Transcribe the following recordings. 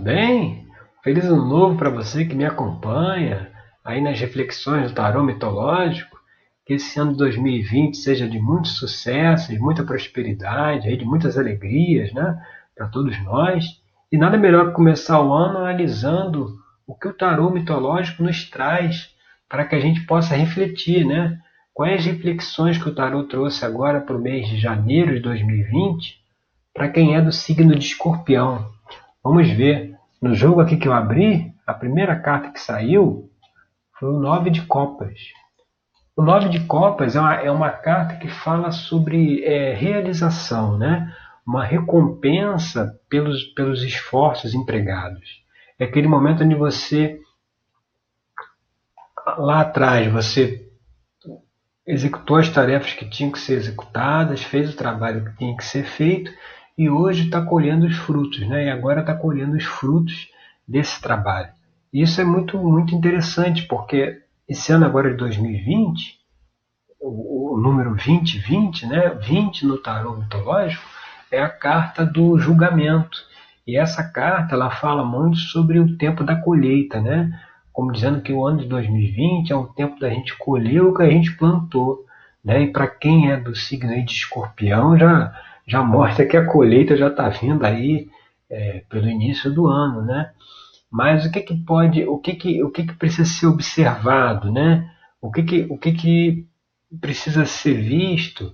bem? Feliz ano novo para você que me acompanha aí nas reflexões do tarô mitológico. Que esse ano de 2020 seja de muito sucesso, de muita prosperidade, aí de muitas alegrias, né, para todos nós. E nada melhor que começar o ano analisando o que o tarô mitológico nos traz para que a gente possa refletir, né? Quais reflexões que o tarô trouxe agora para o mês de janeiro de 2020 para quem é do signo de Escorpião? Vamos ver. No jogo aqui que eu abri, a primeira carta que saiu foi o Nove de Copas. O Nove de Copas é uma, é uma carta que fala sobre é, realização, né? uma recompensa pelos, pelos esforços empregados. É aquele momento onde você, lá atrás, você executou as tarefas que tinham que ser executadas, fez o trabalho que tinha que ser feito e hoje está colhendo os frutos, né? E agora está colhendo os frutos desse trabalho. E isso é muito muito interessante porque esse ano agora de 2020, o, o número 2020, né? 20 no tarô mitológico é a carta do julgamento. E essa carta ela fala muito sobre o tempo da colheita, né? Como dizendo que o ano de 2020 é o tempo da gente colher o que a gente plantou, né? E para quem é do signo de Escorpião já já mostra que a colheita já está vindo aí é, pelo início do ano, né? Mas o que, que pode, o que, que, o que, que precisa ser observado, né? O que, que, o que, que precisa ser visto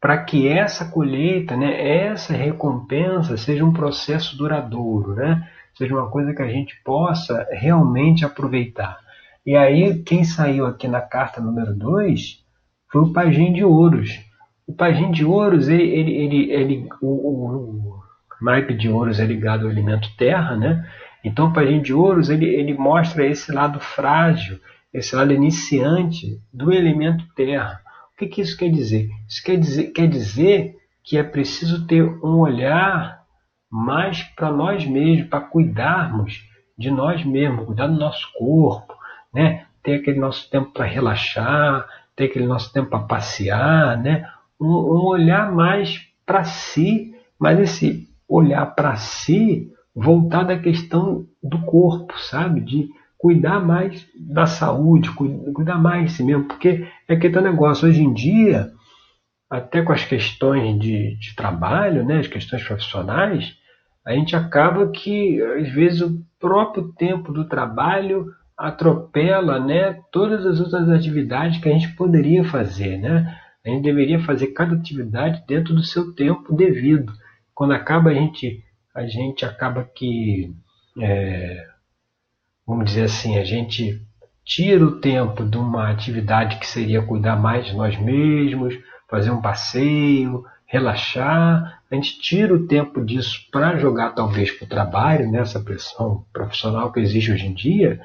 para que essa colheita, né, essa recompensa seja um processo duradouro, né? Seja uma coisa que a gente possa realmente aproveitar. E aí, quem saiu aqui na carta número 2 foi o Pajem de Ouros. O pajem de ouros, ele, ele, ele, ele o, o, naipe de ouros é ligado ao elemento terra, né? Então o pajem de ouros, ele, ele mostra esse lado frágil, esse lado iniciante do elemento terra. O que, que isso quer dizer? Isso quer dizer, quer dizer que é preciso ter um olhar mais para nós mesmos, para cuidarmos de nós mesmos, cuidar do nosso corpo, né? ter aquele nosso tempo para relaxar, ter aquele nosso tempo para passear, né? Um, olhar mais para si, mas esse olhar para si voltado à questão do corpo, sabe? De cuidar mais da saúde, cuidar mais de si mesmo, porque é que um negócio. Hoje em dia, até com as questões de, de trabalho, né, as questões profissionais, a gente acaba que, às vezes, o próprio tempo do trabalho atropela né, todas as outras atividades que a gente poderia fazer. Né? A gente deveria fazer cada atividade dentro do seu tempo devido. Quando acaba a gente, a gente acaba que, é, vamos dizer assim, a gente tira o tempo de uma atividade que seria cuidar mais de nós mesmos, fazer um passeio, relaxar. A gente tira o tempo disso para jogar talvez para o trabalho, nessa né, pressão profissional que existe hoje em dia,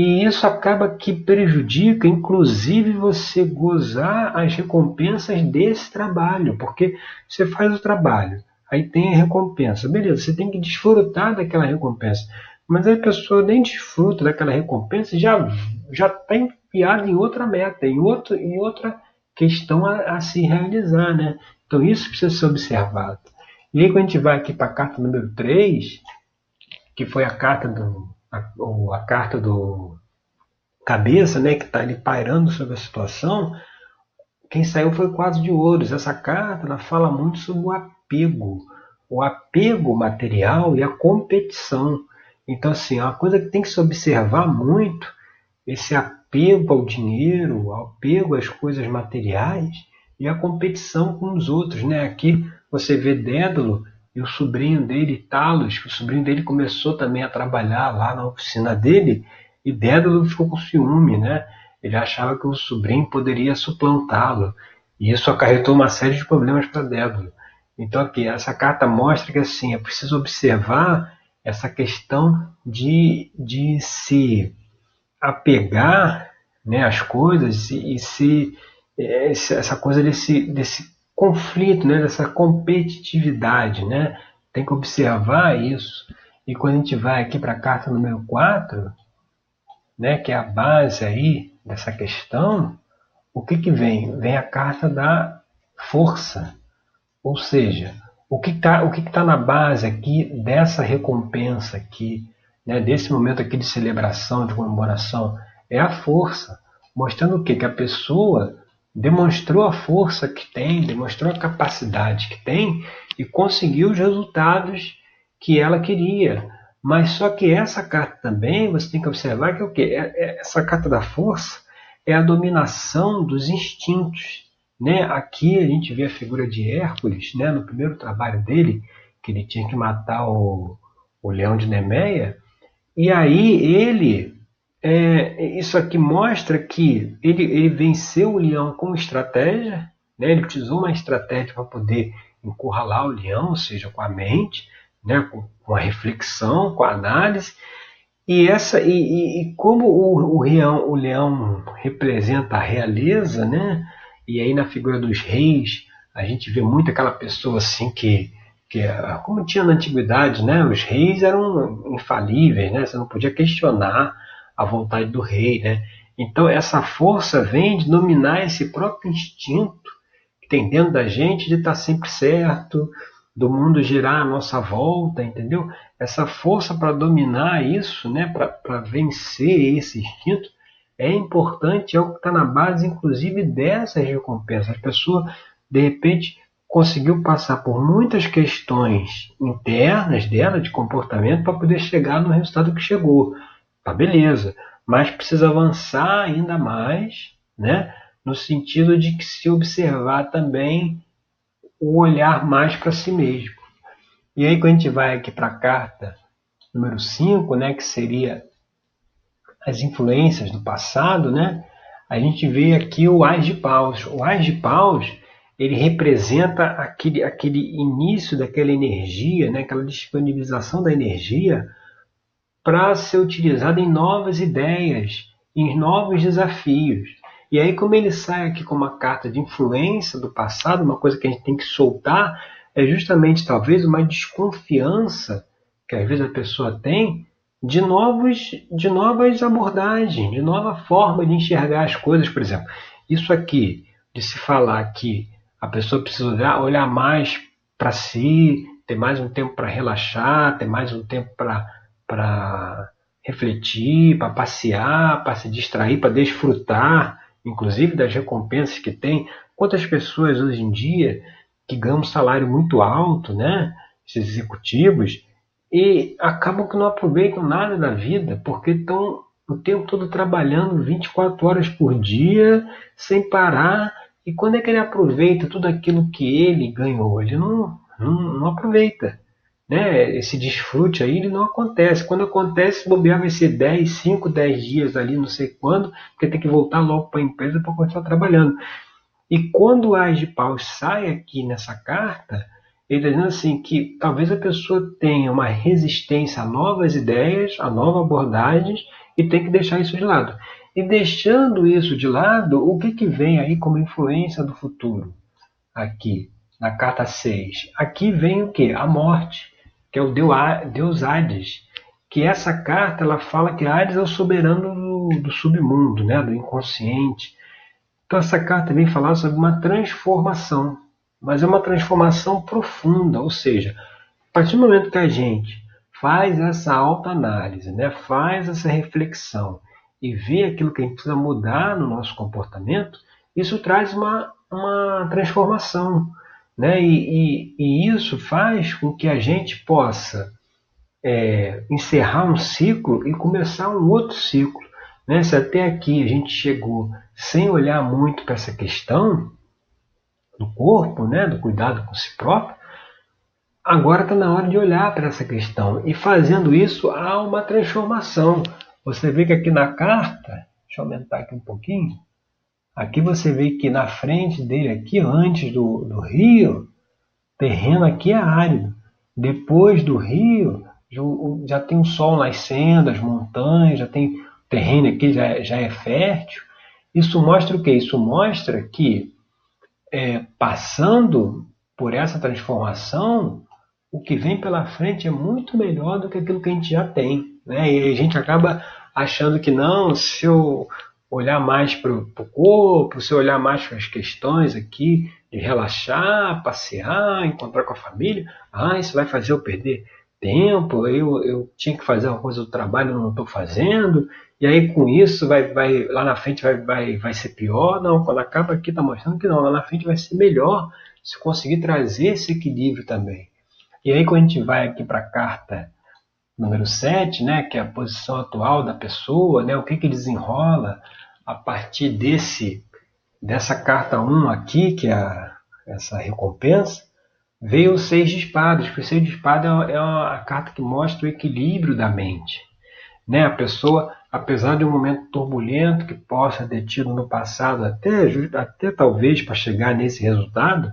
e isso acaba que prejudica, inclusive, você gozar as recompensas desse trabalho, porque você faz o trabalho, aí tem a recompensa. Beleza, você tem que desfrutar daquela recompensa. Mas a pessoa nem desfruta daquela recompensa já já está enfiada em outra meta, em, outro, em outra questão a, a, se realizar. Né? Então isso precisa ser observado. E aí quando a gente vai aqui para a carta número 3, que foi a carta do a, a carta do cabeça, né, que está ali pairando sobre a situação, quem saiu foi o quadro de ouros. Essa carta ela fala muito sobre o apego, o apego material e a competição. Então, assim, é uma coisa que tem que se observar muito, esse apego ao dinheiro, o apego às coisas materiais e a competição com os outros. Né? Aqui você vê Dédalo e o sobrinho dele, Talos, que o sobrinho dele começou também a trabalhar lá na oficina dele, e Dédalo ficou com ciúme, né? Ele achava que o sobrinho poderia suplantá-lo, e isso acarretou uma série de problemas para Dédalo. Então aqui, essa carta mostra que assim, é preciso observar essa questão de, de se apegar né, às coisas e, e se essa coisa desse, desse conflito, né, dessa competitividade. Né? Tem que observar isso. E quando a gente vai aqui para a carta número 4, né, que é a base aí dessa questão, o que, que vem? Vem a carta da força. Ou seja, o que está o que tá na base aqui dessa recompensa aqui, né, desse momento aqui de celebração, de comemoração, é a força, mostrando o quê? Que a pessoa demonstrou a força que tem, demonstrou a capacidade que tem e conseguiu os resultados que ela queria. Mas só que essa carta também, você tem que observar que é o quê? É, é, essa carta da força é a dominação dos instintos. Né? Aqui a gente vê a figura de Hércules, né? no primeiro trabalho dele, que ele tinha que matar o, o leão de Nemeia, e aí ele, é, isso aqui mostra que ele, ele venceu o leão com estratégia, né? ele utilizou uma estratégia para poder encurralar o leão, ou seja, com a mente, né? com, com a reflexão, com a análise, e, essa, e, e, e como o, o, leão, o leão representa a realeza, né? E aí na figura dos reis, a gente vê muito aquela pessoa assim que, que como tinha na antiguidade, né? Os reis eram infalíveis, né? Você não podia questionar a vontade do rei, né? Então essa força vem de dominar esse próprio instinto que tem dentro da gente de estar sempre certo, do mundo girar à nossa volta, entendeu? Essa força para dominar isso, né? Para vencer esse instinto, é importante, é o que está na base, inclusive, dessas recompensas. A pessoa, de repente, conseguiu passar por muitas questões internas dela, de comportamento, para poder chegar no resultado que chegou. Tá, beleza. Mas precisa avançar ainda mais, né? No sentido de que se observar também o olhar mais para si mesmo. E aí, quando a gente vai aqui para a carta número 5, né, que seria as influências do passado, né? A gente vê aqui o Ás de Paus. O Ás de Paus, ele representa aquele, aquele início daquela energia, né? aquela disponibilização da energia para ser utilizada em novas ideias, em novos desafios. E aí, como ele sai aqui com uma carta de influência do passado, uma coisa que a gente tem que soltar, é justamente talvez uma desconfiança que às vezes a pessoa tem de, novos, de novas abordagens, de nova forma de enxergar as coisas. Por exemplo, isso aqui, de se falar que a pessoa precisa olhar, olhar mais para si, ter mais um tempo para relaxar, ter mais um tempo para refletir, para passear, para se distrair, para desfrutar, inclusive das recompensas que tem. Quantas pessoas hoje em dia que ganham um salário muito alto, né? Esses executivos, e acabam que não aproveitam nada da vida porque estão o tempo todo trabalhando 24 horas por dia, sem parar. E quando é que ele aproveita tudo aquilo que ele ganhou? Ele não, não, não aproveita. Né? Esse desfrute aí ele não acontece. Quando acontece, bobear vai ser 10, 5, 10 dias ali, não sei quando, porque tem que voltar logo para a empresa para continuar trabalhando. E quando o Ás de Paus sai aqui nessa carta, ele está dizendo assim que talvez a pessoa tenha uma resistência a novas ideias, a novas abordagens e tem que deixar isso de lado. E deixando isso de lado, o que, que vem aí como influência do futuro? Aqui, na carta 6. Aqui vem o que? A morte, que é o deus Hades. Que essa carta ela fala que Hades é o soberano do, do submundo, né? do inconsciente. Então essa carta vem falar sobre uma transformação mas é uma transformação profunda, ou seja, a partir do momento que a gente faz essa autoanálise, né, faz essa reflexão e vê aquilo que a gente precisa mudar no nosso comportamento, isso traz uma, uma transformação. Né? E, e, e isso faz com que a gente possa é, encerrar um ciclo e começar um outro ciclo. Né? Se até aqui a gente chegou sem olhar muito para essa questão, do corpo, né, do cuidado com si próprio, agora está na hora de olhar para essa questão. E fazendo isso, há uma transformação. Você vê que aqui na carta, deixa eu aumentar aqui um pouquinho, aqui você vê que na frente dele, aqui antes do, do rio, terreno aqui é árido. Depois do rio, já tem o sol nascendo, as montanhas, já tem terreno aqui já, já é fértil. Isso mostra o que? Isso mostra que é, passando por essa transformação, o que vem pela frente é muito melhor do que aquilo que a gente já tem. Né? E a gente acaba achando que não, se eu olhar mais para o corpo, eu olhar mais para as questões aqui de relaxar, passear, encontrar com a família. Ah, isso vai fazer eu perder tempo, eu, eu tinha que fazer uma coisa do trabalho, não estou fazendo, e aí com isso vai, vai lá na frente vai, vai, vai ser pior. Não, quando acaba aqui está mostrando que não, lá na frente vai ser melhor se conseguir trazer esse equilíbrio também. E aí quando a gente vai aqui para a carta número 7, né, que é a posição atual da pessoa, né, o que, que desenrola a partir desse dessa carta 1 aqui, que é a, essa recompensa, veio o seis de espadas, o seis de espadas é, é a carta que mostra o equilíbrio da mente. Né? A pessoa, apesar de um momento turbulento que possa ter tido no passado, até, até talvez para chegar nesse resultado,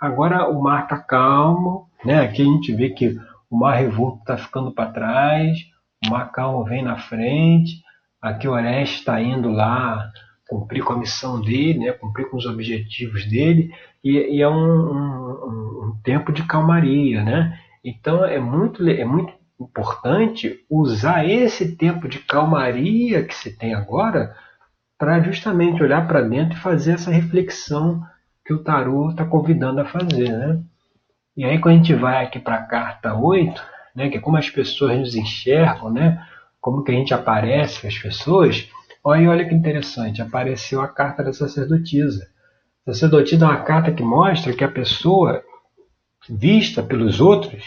agora o mar está calmo, né? aqui a gente vê que o mar revolto está ficando para trás, o mar calmo vem na frente, aqui o Orestes está indo lá cumprir com a missão dele, né, cumprir com os objetivos dele, e, e é um, um, um, tempo de calmaria. Né? Então é muito, é muito importante usar esse tempo de calmaria que se tem agora para justamente olhar para dentro e fazer essa reflexão que o tarô está convidando a fazer. Né? E aí quando a gente vai aqui para a carta 8, né, que é como as pessoas nos enxergam, né, como que a gente aparece as pessoas, Olha, olha que interessante, apareceu a carta da sacerdotisa. Sacerdotisa é uma carta que mostra que a pessoa vista pelos outros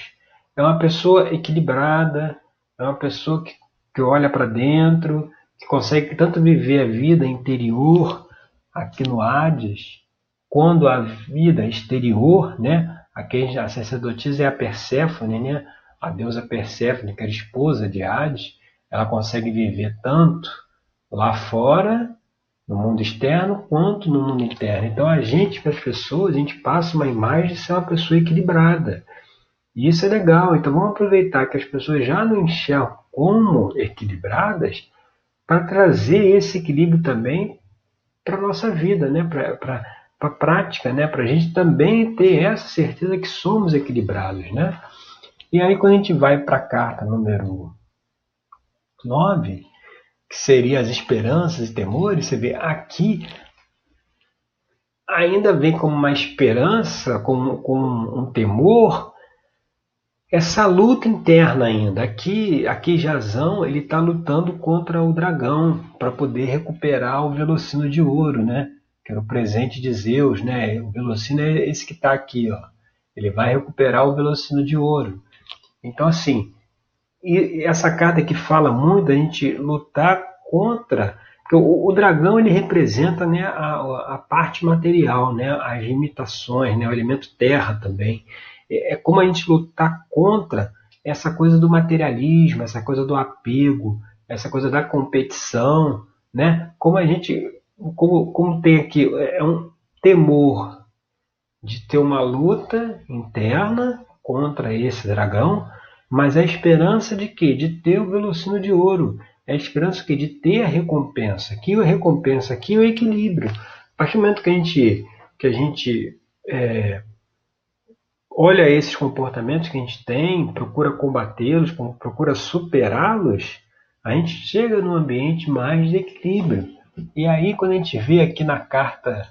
é uma pessoa equilibrada, é uma pessoa que, que olha para dentro, que consegue tanto viver a vida interior aqui no Hades, quando a vida exterior, né? Aqui a sacerdotisa é a Perséfone, né? A deusa Perséfone, que era esposa de Hades, ela consegue viver tanto lá fora, no mundo externo, quanto no mundo interno. Então a gente, para as pessoas, a gente passa uma imagem de ser uma pessoa equilibrada. E isso é legal. Então vamos aproveitar que as pessoas já não enxergam como equilibradas para trazer esse equilíbrio também para a nossa vida, né? Para a prática, né? para a gente também ter essa certeza que somos equilibrados. Né? E aí quando a gente vai para a carta número 9, que seria as esperanças e temores, você vê aqui ainda vem como uma esperança, como, como um temor, essa luta interna ainda. Aqui, aqui Jazão ele está lutando contra o dragão para poder recuperar o velocino de ouro, né? Que era o presente de Zeus, né? O velocino é esse que está aqui, ó. Ele vai recuperar o velocino de ouro. Então assim, e essa carta que fala muito da gente lutar contra. Porque o, o dragão ele representa né, a, a, parte material, né, as limitações, né, o elemento terra também. É, é como a gente lutar contra essa coisa do materialismo, essa coisa do apego, essa coisa da competição, né? Como a gente, como, como tem aqui, é um temor de ter uma luta interna contra esse dragão, mas a esperança de quê? De ter o velocino de ouro. É a esperança que de ter a recompensa. Que a recompensa aqui é o equilíbrio. A partir do momento que a gente, que a gente é, olha esses comportamentos que a gente tem, procura combatê-los, procura superá-los, a gente chega num ambiente mais de equilíbrio. E aí, quando a gente vê aqui na carta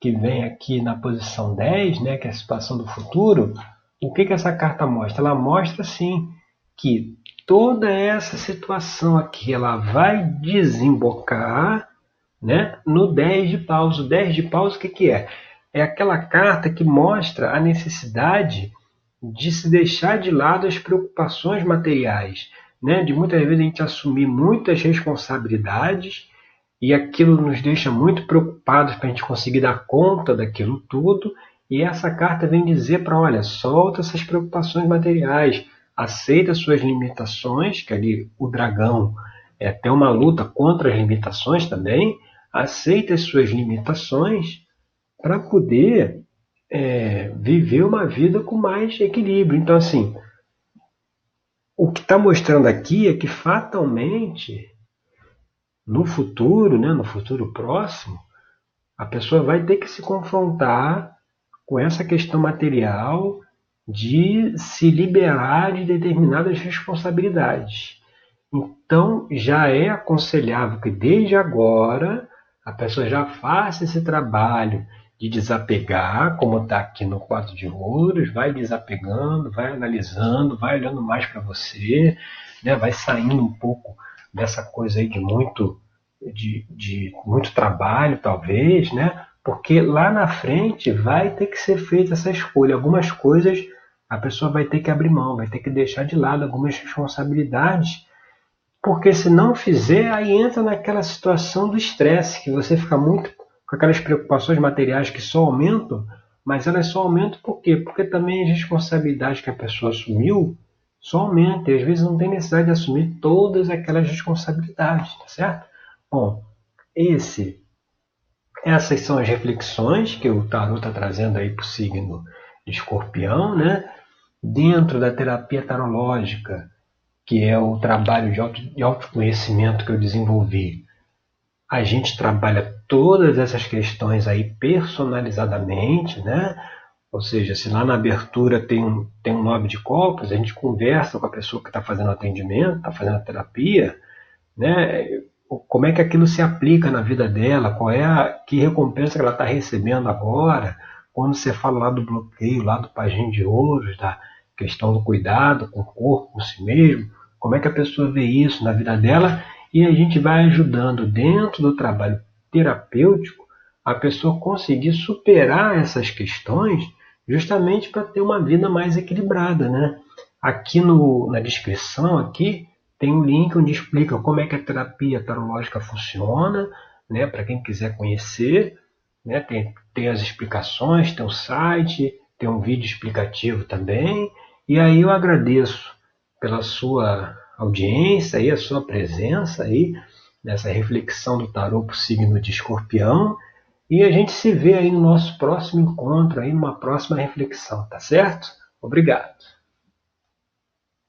que vem aqui na posição 10, né, que é a situação do futuro, o que, que essa carta mostra? Ela mostra sim que toda essa situação aqui ela vai desembocar né, no 10 de paus. O 10 de paus o que, que é? É aquela carta que mostra a necessidade de se deixar de lado as preocupações materiais, né? de muitas vezes a gente assumir muitas responsabilidades e aquilo nos deixa muito preocupados para a gente conseguir dar conta daquilo tudo e essa carta vem dizer para, olha, solta essas preocupações materiais, aceita suas limitações, que ali o dragão é até uma luta contra as limitações também, aceita as suas limitações para poder é, viver uma vida com mais equilíbrio. Então, assim, o que está mostrando aqui é que fatalmente, no futuro, né, no futuro próximo, a pessoa vai ter que se confrontar com essa questão material de se liberar de determinadas responsabilidades. Então, já é aconselhável que desde agora a pessoa já faça esse trabalho de desapegar, como está aqui no quadro de ouros, vai desapegando, vai analisando, vai olhando mais para você, né? vai saindo um pouco dessa coisa aí de muito, de, de muito trabalho, talvez, né? porque lá na frente vai ter que ser feita essa escolha. Algumas coisas a pessoa vai ter que abrir mão, vai ter que deixar de lado algumas responsabilidades, porque se não fizer, aí entra naquela situação do estresse, que você fica muito com aquelas preocupações materiais que só aumentam, mas elas só aumentam por quê? Porque também as responsabilidades que a pessoa assumiu só aumentam, e às vezes não tem necessidade de assumir todas aquelas responsabilidades, tá certo? Bom, esse essas são as reflexões que o tarot está trazendo aí para o signo de escorpião, né? Dentro da terapia tarológica, que é o trabalho de, auto, de autoconhecimento que eu desenvolvi, a gente trabalha todas essas questões aí personalizadamente, né? Ou seja, se lá na abertura tem um, tem um nove de copos, a gente conversa com a pessoa que está fazendo atendimento, está fazendo a terapia, né? como é que aquilo se aplica na vida dela, qual é a que recompensa que ela está recebendo agora, quando você fala lá do bloqueio, lá do pajem de ouros, da questão do cuidado com o corpo, com si mesmo, como é que a pessoa vê isso na vida dela? E a gente vai ajudando dentro do trabalho terapêutico a pessoa conseguir superar essas questões justamente para ter uma vida mais equilibrada, né? Aqui no, na descrição aqui tem um link onde explica como é que a terapia tarológica funciona, né, para quem quiser conhecer. Né, tem, tem as explicações, tem o site, tem um vídeo explicativo também. E aí eu agradeço pela sua audiência e a sua presença aí nessa reflexão do tarô para o signo de escorpião. E a gente se vê aí no nosso próximo encontro, aí numa próxima reflexão, tá certo? Obrigado.